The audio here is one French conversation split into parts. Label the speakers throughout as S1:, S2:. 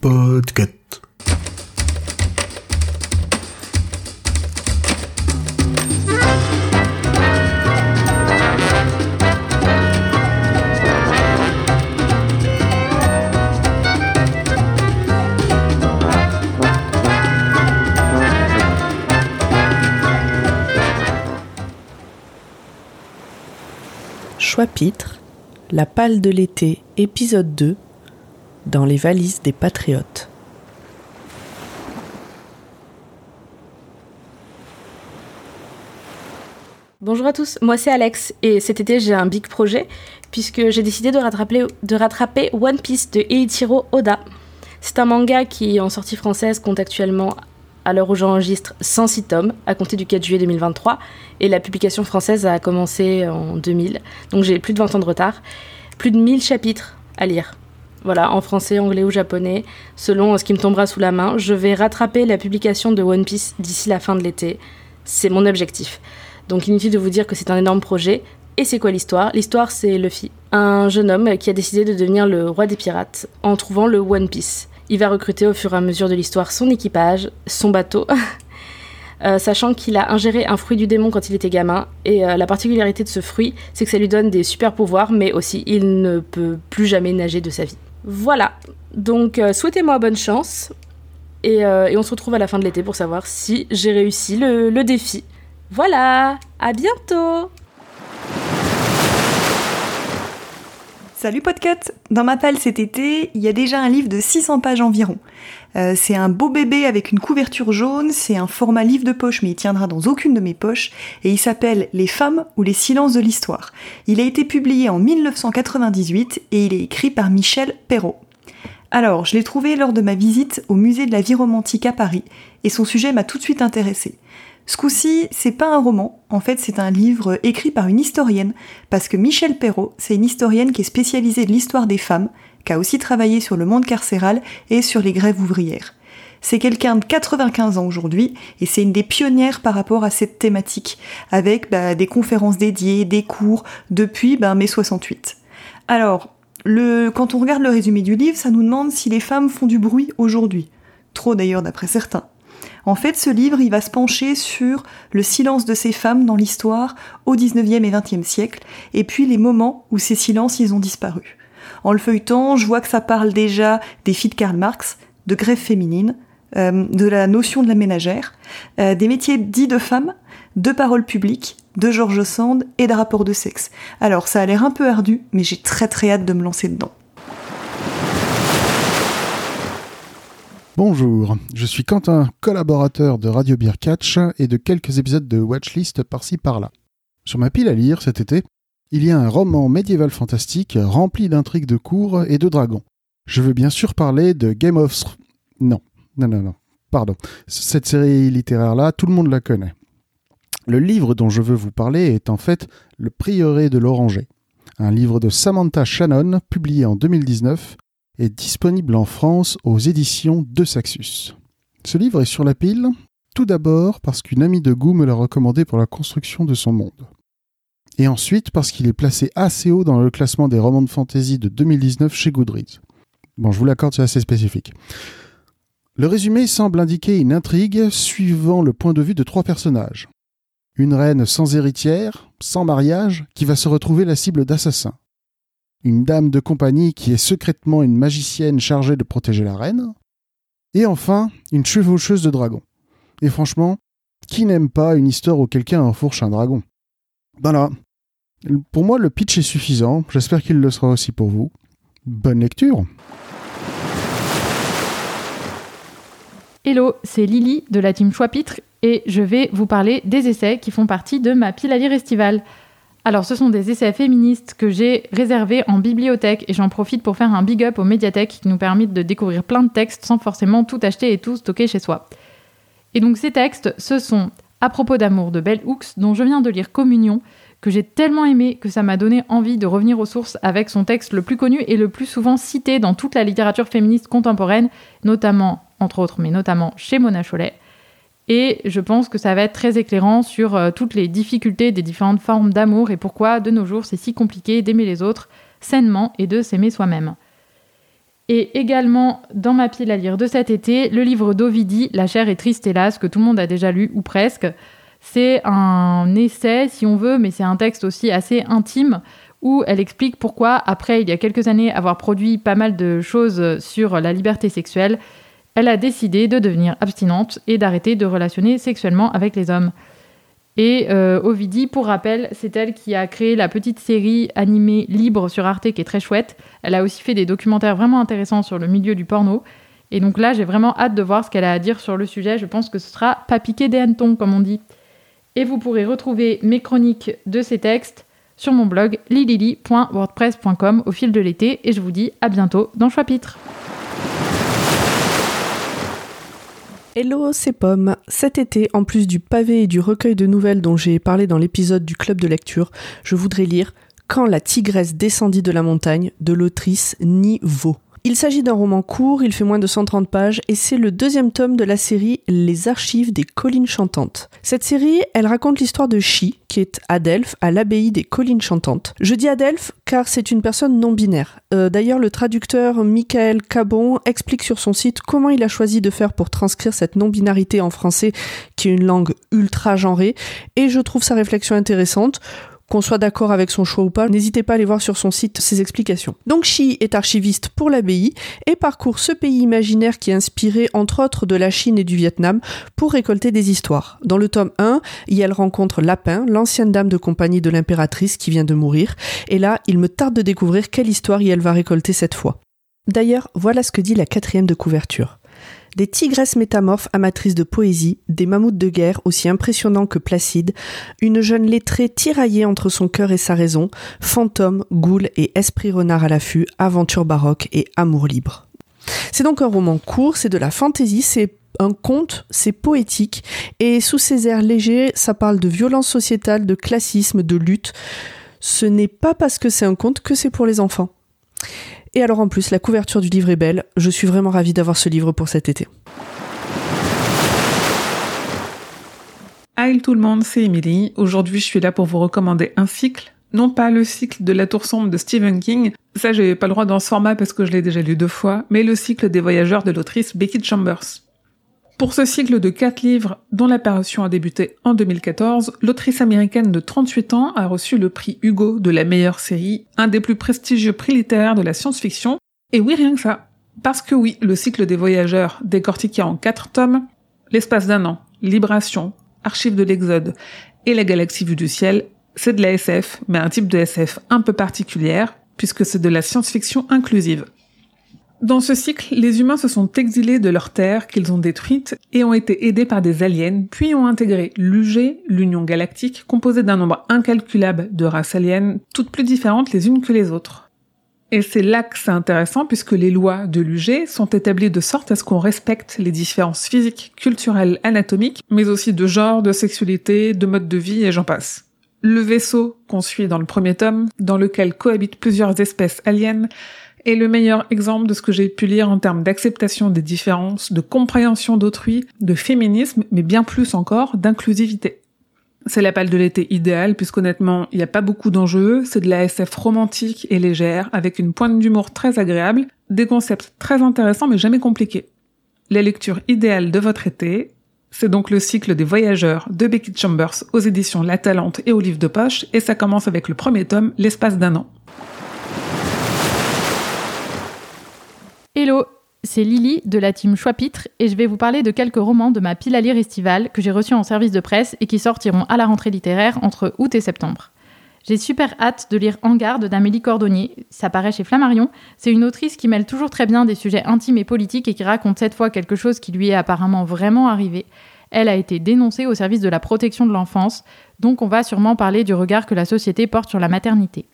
S1: Podcast.
S2: Choix-pitre, La pâle de l'été, épisode 2, dans les valises des patriotes.
S3: Bonjour à tous, moi c'est Alex et cet été j'ai un big projet puisque j'ai décidé de rattraper, One Piece de Eiichiro Oda. C'est un manga qui en sortie française compte actuellement à l'heure où j'enregistre 106 tomes à compter du 4 juillet 2023 et la publication française a commencé en 2000 donc j'ai plus de 20 ans de retard, plus de 1000 chapitres à lire. Voilà, en français, anglais ou japonais, selon ce qui me tombera sous la main. Je vais rattraper la publication de One Piece d'ici la fin de l'été. C'est mon objectif. Donc inutile de vous dire que c'est un énorme projet. Et c'est quoi l'histoire? L'histoire, c'est Luffy, un jeune homme qui a décidé de devenir le roi des pirates en trouvant le One Piece. Il va recruter au fur et à mesure de l'histoire son équipage, son bateau, euh, sachant qu'il a ingéré un fruit du démon quand il était gamin. Et euh, la particularité de ce fruit, c'est que ça lui donne des super pouvoirs, mais aussi il ne peut plus jamais nager de sa vie. Voilà, donc euh, souhaitez-moi bonne chance. Et, et on se retrouve à la fin de l'été pour savoir si j'ai réussi le, le défi. Voilà, à bientôt
S4: Salut Podcut Dans ma palle cet été, il y a déjà un livre de 600 pages environ. Euh, c'est un beau bébé avec une couverture jaune, c'est un format livre de poche mais il tiendra dans aucune de mes poches, et il s'appelle Les femmes ou les silences de l'histoire. Il a été publié en 1998 et il est écrit par Michel Perrault. Alors, je l'ai trouvé lors de ma visite au musée de la vie romantique à Paris, et son sujet m'a tout de suite intéressé. Ce coup-ci, c'est pas un roman, en fait c'est un livre écrit par une historienne, parce que Michel Perrault, c'est une historienne qui est spécialisée de l'histoire des femmes, qui a aussi travaillé sur le monde carcéral et sur les grèves ouvrières. C'est quelqu'un de 95 ans aujourd'hui, et c'est une des pionnières par rapport à cette thématique, avec bah, des conférences dédiées, des cours, depuis bah, mai 68. Alors, quand on regarde le résumé du livre, ça nous demande si les femmes font du bruit aujourd'hui. Trop d'ailleurs d'après certains. En fait, ce livre, il va se pencher sur le silence de ces femmes dans l'histoire au 19e et 20e siècle, et puis les moments où ces silences, ils ont disparu. En le feuilletant, je vois que ça parle déjà des filles de Karl Marx, de grève féminine, euh, de la notion de la ménagère, euh, des métiers dits de femmes, de paroles publiques, de George Sand et de rapports de sexe. Alors, ça a l'air un peu ardu, mais j'ai très très hâte de me lancer dedans.
S1: Bonjour, je suis Quentin, collaborateur de Radio Beer Catch et de quelques épisodes de Watchlist par-ci par-là. Sur ma pile à lire cet été, il y a un roman médiéval fantastique rempli d'intrigues de cours et de dragons. Je veux bien sûr parler de Game of Thrones. Non, non, non, non, pardon. Cette série littéraire-là, tout le monde la connaît. Le livre dont je veux vous parler est en fait Le Prieuré de l'Oranger, un livre de Samantha Shannon publié en 2019 est disponible en France aux éditions de Saxus. Ce livre est sur la pile, tout d'abord parce qu'une amie de goût me l'a recommandé pour la construction de son monde. Et ensuite parce qu'il est placé assez haut dans le classement des romans de fantasy de 2019 chez Goodreads. Bon, je vous l'accorde, c'est assez spécifique. Le résumé semble indiquer une intrigue suivant le point de vue de trois personnages. Une reine sans héritière, sans mariage, qui va se retrouver la cible d'assassins une dame de compagnie qui est secrètement une magicienne chargée de protéger la reine, et enfin une chevaucheuse de dragons. Et franchement, qui n'aime pas une histoire où quelqu'un enfourche un dragon? Voilà. Pour moi, le pitch est suffisant. J'espère qu'il le sera aussi pour vous. Bonne lecture
S5: Hello, c'est Lily de la team Choix-Pitre et je vais vous parler des essais qui font partie de ma pile à lire estivale. Alors, ce sont des essais féministes que j'ai réservés en bibliothèque et j'en profite pour faire un big up aux médiathèques qui nous permettent de découvrir plein de textes sans forcément tout acheter et tout stocker chez soi. Et donc, ces textes, ce sont À propos d'amour de Bell Hooks, dont je viens de lire Communion, que j'ai tellement aimé que ça m'a donné envie de revenir aux sources avec son texte le plus connu et le plus souvent cité dans toute la littérature féministe contemporaine, notamment, entre autres, mais notamment chez Mona Chollet. Et je pense que ça va être très éclairant sur euh, toutes les difficultés des différentes formes d'amour et pourquoi de nos jours c'est si compliqué d'aimer les autres sainement et de s'aimer soi-même. Et également, dans ma pile à lire de cet été, le livre d'Ovidie, La chair est triste hélas, que tout le monde a déjà lu, ou presque. C'est un essai, si on veut, mais c'est un texte aussi assez intime, où elle explique pourquoi, après, il y a quelques années, avoir produit pas mal de choses sur la liberté sexuelle, elle a décidé de devenir abstinente et d'arrêter de relationner sexuellement avec les hommes. Et euh, Ovidie, pour rappel, c'est elle qui a créé la petite série animée libre sur Arte qui est très chouette. Elle a aussi fait des documentaires vraiment intéressants sur le milieu du porno. Et donc là, j'ai vraiment hâte de voir ce qu'elle a à dire sur le sujet. Je pense que ce sera pas piqué des hannetons, comme on dit. Et vous pourrez retrouver mes chroniques de ces textes sur mon blog lilili.wordpress.com au fil de l'été. Et je vous dis à bientôt dans Chapitre.
S2: Hello, c'est Pomme. Cet été, en plus du pavé et du recueil de nouvelles dont j'ai parlé dans l'épisode du club de lecture, je voudrais lire Quand la tigresse descendit de la montagne de l'autrice Niveau. Il s'agit d'un roman court, il fait moins de 130 pages et c'est le deuxième tome de la série Les archives des collines chantantes. Cette série, elle raconte l'histoire de Chi, qui est à à l'abbaye des collines chantantes. Je dis à car c'est une personne non binaire. Euh, d'ailleurs, le traducteur Michael Cabon explique sur son site comment il a choisi de faire pour transcrire cette non-binarité en français, qui est une langue ultra genrée, et je trouve sa réflexion intéressante qu'on soit d'accord avec son choix ou pas, n'hésitez pas à aller voir sur son site ses explications. Donc Xi est archiviste pour l'abbaye et parcourt ce pays imaginaire qui est inspiré entre autres de la Chine et du Vietnam pour récolter des histoires. Dans le tome 1, elle rencontre Lapin, l'ancienne dame de compagnie de l'impératrice qui vient de mourir, et là, il me tarde de découvrir quelle histoire elle va récolter cette fois. D'ailleurs, voilà ce que dit la quatrième de couverture des tigresses métamorphes amatrices de poésie, des mammouths de guerre aussi impressionnants que placides, une jeune lettrée tiraillée entre son cœur et sa raison, fantôme, goule et esprit renard à l'affût, aventure baroque et amour libre. C'est donc un roman court, c'est de la fantaisie, c'est un conte, c'est poétique, et sous ces airs légers, ça parle de violence sociétale, de classisme, de lutte. Ce n'est pas parce que c'est un conte que c'est pour les enfants. Et alors en plus, la couverture du livre est belle. Je suis vraiment ravie d'avoir ce livre pour cet été.
S6: Hi tout le monde, c'est Emily. Aujourd'hui, je suis là pour vous recommander un cycle. Non pas le cycle de La Tour Sombre de Stephen King, ça j'ai pas le droit dans ce format parce que je l'ai déjà lu deux fois, mais le cycle des voyageurs de l'autrice Becky Chambers. Pour ce cycle de quatre livres, dont l'apparition a débuté en 2014, l'autrice américaine de 38 ans a reçu le prix Hugo de la meilleure série, un des plus prestigieux prix littéraires de la science-fiction. Et oui, rien que ça. Parce que oui, le cycle des voyageurs, décortiqué en quatre tomes, l'espace d'un an, Libration, Archives de l'Exode et la galaxie vue du ciel, c'est de la SF, mais un type de SF un peu particulière, puisque c'est de la science-fiction inclusive. Dans ce cycle, les humains se sont exilés de leur terre qu'ils ont détruite et ont été aidés par des aliens, puis ont intégré l'UG, l'Union Galactique, composée d'un nombre incalculable de races aliens, toutes plus différentes les unes que les autres. Et c'est là que c'est intéressant puisque les lois de l'UG sont établies de sorte à ce qu'on respecte les différences physiques, culturelles, anatomiques, mais aussi de genre, de sexualité, de mode de vie et j'en passe. Le vaisseau qu'on suit dans le premier tome, dans lequel cohabitent plusieurs espèces aliens, est le meilleur exemple de ce que j'ai pu lire en termes d'acceptation des différences, de compréhension d'autrui, de féminisme, mais bien plus encore d'inclusivité. C'est la palle de l'été idéale, puisqu'honnêtement, il n'y a pas beaucoup d'enjeux, c'est de la SF romantique et légère, avec une pointe d'humour très agréable, des concepts très intéressants mais jamais compliqués. La lecture idéale de votre été, c'est donc le cycle des voyageurs de Becky Chambers aux éditions La Talente et au livre de poche, et ça commence avec le premier tome, l'espace d'un an.
S5: Hello, c'est Lily de la team Choix-Pitre et je vais vous parler de quelques romans de ma pile à lire estivale que j'ai reçus en service de presse et qui sortiront à la rentrée littéraire entre août et septembre. J'ai super hâte de lire En garde d'Amélie Cordonnier, ça paraît chez Flammarion. C'est une autrice qui mêle toujours très bien des sujets intimes et politiques et qui raconte cette fois quelque chose qui lui est apparemment vraiment arrivé. Elle a été dénoncée au service de la protection de l'enfance, donc on va sûrement parler du regard que la société porte sur la maternité.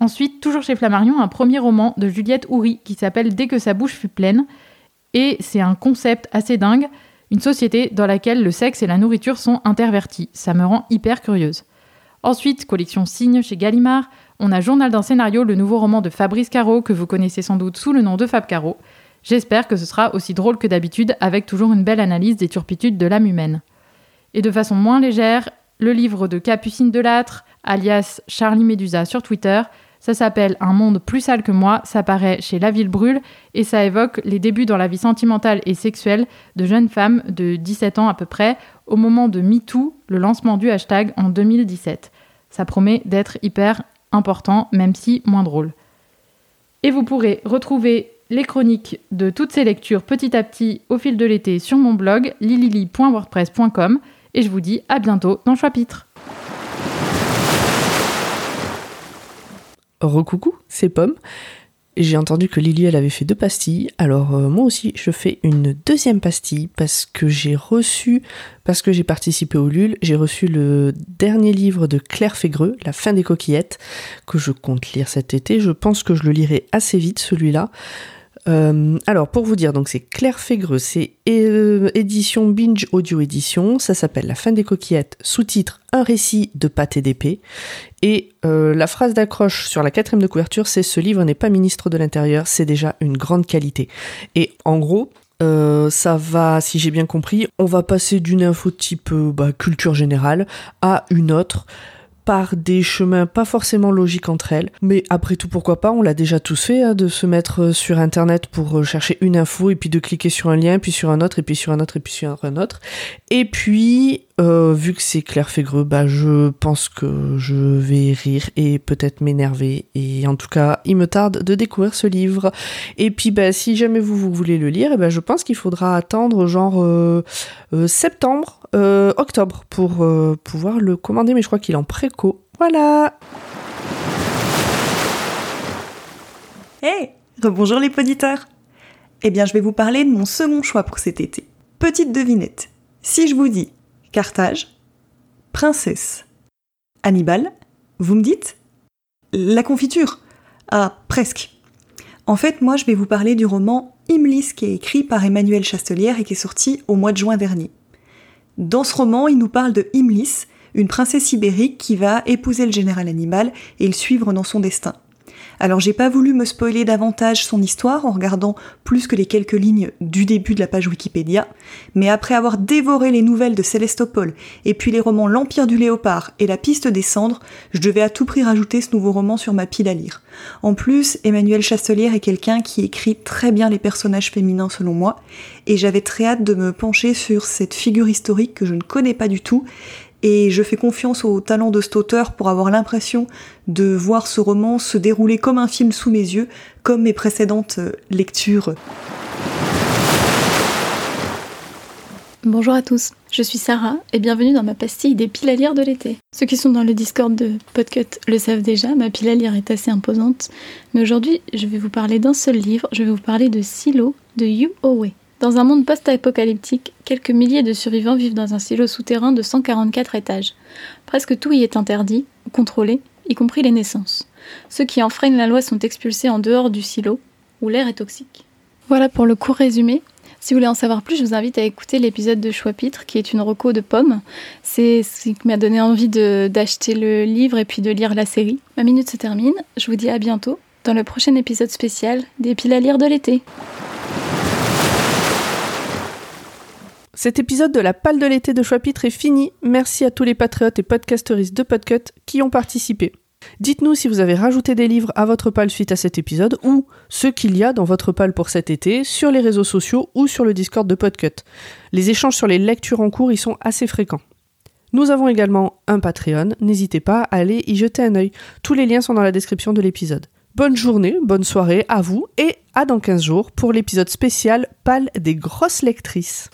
S5: Ensuite, toujours chez Flammarion, un premier roman de Juliette Houry qui s'appelle Dès que sa bouche fut pleine. Et c'est un concept assez dingue, une société dans laquelle le sexe et la nourriture sont intervertis. Ça me rend hyper curieuse. Ensuite, collection Signe chez Gallimard, on a Journal d'un scénario, le nouveau roman de Fabrice Caro, que vous connaissez sans doute sous le nom de Fab Caro. J'espère que ce sera aussi drôle que d'habitude, avec toujours une belle analyse des turpitudes de l'âme humaine. Et de façon moins légère, le livre de Capucine Delattre, alias Charlie Médusa sur Twitter, Ça s'appelle Un monde plus sale que moi, ça paraît chez La Ville Brûle et ça évoque les débuts dans la vie sentimentale et sexuelle de jeunes femmes de 17 ans à peu près au moment de MeToo, le lancement du hashtag en 2017. Ça promet d'être hyper important, même si moins drôle. Et vous pourrez retrouver les chroniques de toutes ces lectures petit à petit au fil de l'été sur mon blog lilili.wordpress.com et je vous dis à bientôt dans Chapitre.
S2: Recoucou, c'est Pomme. J'ai entendu que Lily elle avait fait deux pastilles, alors euh, moi aussi je fais une deuxième pastille parce que j'ai reçu, parce que j'ai participé au LUL, j'ai reçu le dernier livre de Claire Fégreux, La fin des coquillettes, que je compte lire cet été. Je pense que je le lirai assez vite celui-là. Euh, alors, pour vous dire, donc c'est Claire Fégreux, c'est euh, édition Binge Audio Édition, ça s'appelle La fin des coquillettes, sous-titre Un récit de pâté d'épée. Et euh, la phrase d'accroche sur la quatrième de couverture, c'est Ce livre n'est pas ministre de l'Intérieur, c'est déjà une grande qualité. Et en gros, ça va, si j'ai bien compris, on va passer d'une info type bah, culture générale à une autre par des chemins pas forcément logiques entre elles. Mais après tout, pourquoi pas On l'a déjà tous fait, hein, de se mettre euh, sur Internet pour euh, chercher une info et puis de cliquer sur un lien, puis sur un autre, et puis sur un autre, et puis sur un autre. Et puis, euh, vu que c'est Claire Fégreux, bah, je pense que je vais rire et peut-être m'énerver. Et en tout cas, il me tarde de découvrir ce livre. Et puis, bah, si jamais vous, voulez le lire, et bah, je pense qu'il faudra attendre genre septembre, octobre pour pouvoir le commander. Mais je crois qu'il est en préco. Voilà
S4: Hey Rebonjour les poditeurs Eh bien, je vais vous parler de mon second choix pour cet été. Petite devinette. Si je vous dis Carthage, princesse, Hannibal, vous me dites? La confiture? Ah, presque. En fait, moi, je vais vous parler du roman Imlis qui est écrit par Emmanuel Chastelière et qui est sorti au mois de juin dernier. Dans ce roman, il nous parle de Imlis, une princesse ibérique qui va épouser le général Hannibal et le suivre dans son destin. Alors j'ai pas voulu me spoiler davantage son histoire en regardant plus que les quelques lignes du début de la page Wikipédia, mais après avoir dévoré les nouvelles de Célestopol et puis les romans L'Empire du Léopard et La Piste des Cendres, je devais à tout prix rajouter ce nouveau roman sur ma pile à lire. En plus, Emmanuel Chastelière est quelqu'un qui écrit très bien les personnages féminins selon moi, et j'avais très hâte de me pencher sur cette figure historique que je ne connais pas du tout et je fais confiance au talent de cet auteur pour avoir l'impression de voir ce roman se dérouler comme un film sous mes yeux, comme mes précédentes euh, lectures.
S7: Bonjour à tous, je suis Sarah et bienvenue dans ma pastille des piles à lire de l'été. Ceux qui sont dans le Discord de Podcut le savent déjà, ma pile à lire est assez imposante, mais aujourd'hui je vais vous parler d'un seul livre, je vais vous parler de Silo de Yu Owe. Dans un monde post-apocalyptique, quelques milliers de survivants vivent dans un silo souterrain de 144 étages. Presque tout y est interdit, contrôlé, y compris les naissances. Ceux qui enfreignent la loi sont expulsés en dehors du silo, où l'air est toxique. Voilà pour le court résumé. Si vous voulez en savoir plus, je vous invite à écouter l'épisode de Choix-Pitre, qui est une reco de pommes. C'est ce qui m'a donné envie d'acheter le livre et puis de lire la série. Ma minute se termine. Je vous dis à bientôt dans le prochain épisode spécial des piles à lire de l'été.
S2: Cet épisode de la palle de l'été de Choix-Pitre est fini. Merci à tous les patriotes et podcasteristes de Podcut qui ont participé. Dites-nous si vous avez rajouté des livres à votre palle suite à cet épisode ou ce qu'il y a dans votre palle pour cet été sur les réseaux sociaux ou sur le Discord de Podcut. Les échanges sur les lectures en cours y sont assez fréquents. Nous avons également un Patreon, n'hésitez pas à aller y jeter un œil. Tous les liens sont dans la description de l'épisode. Bonne journée, bonne soirée à vous et à dans 15 jours pour l'épisode spécial Palle des grosses lectrices.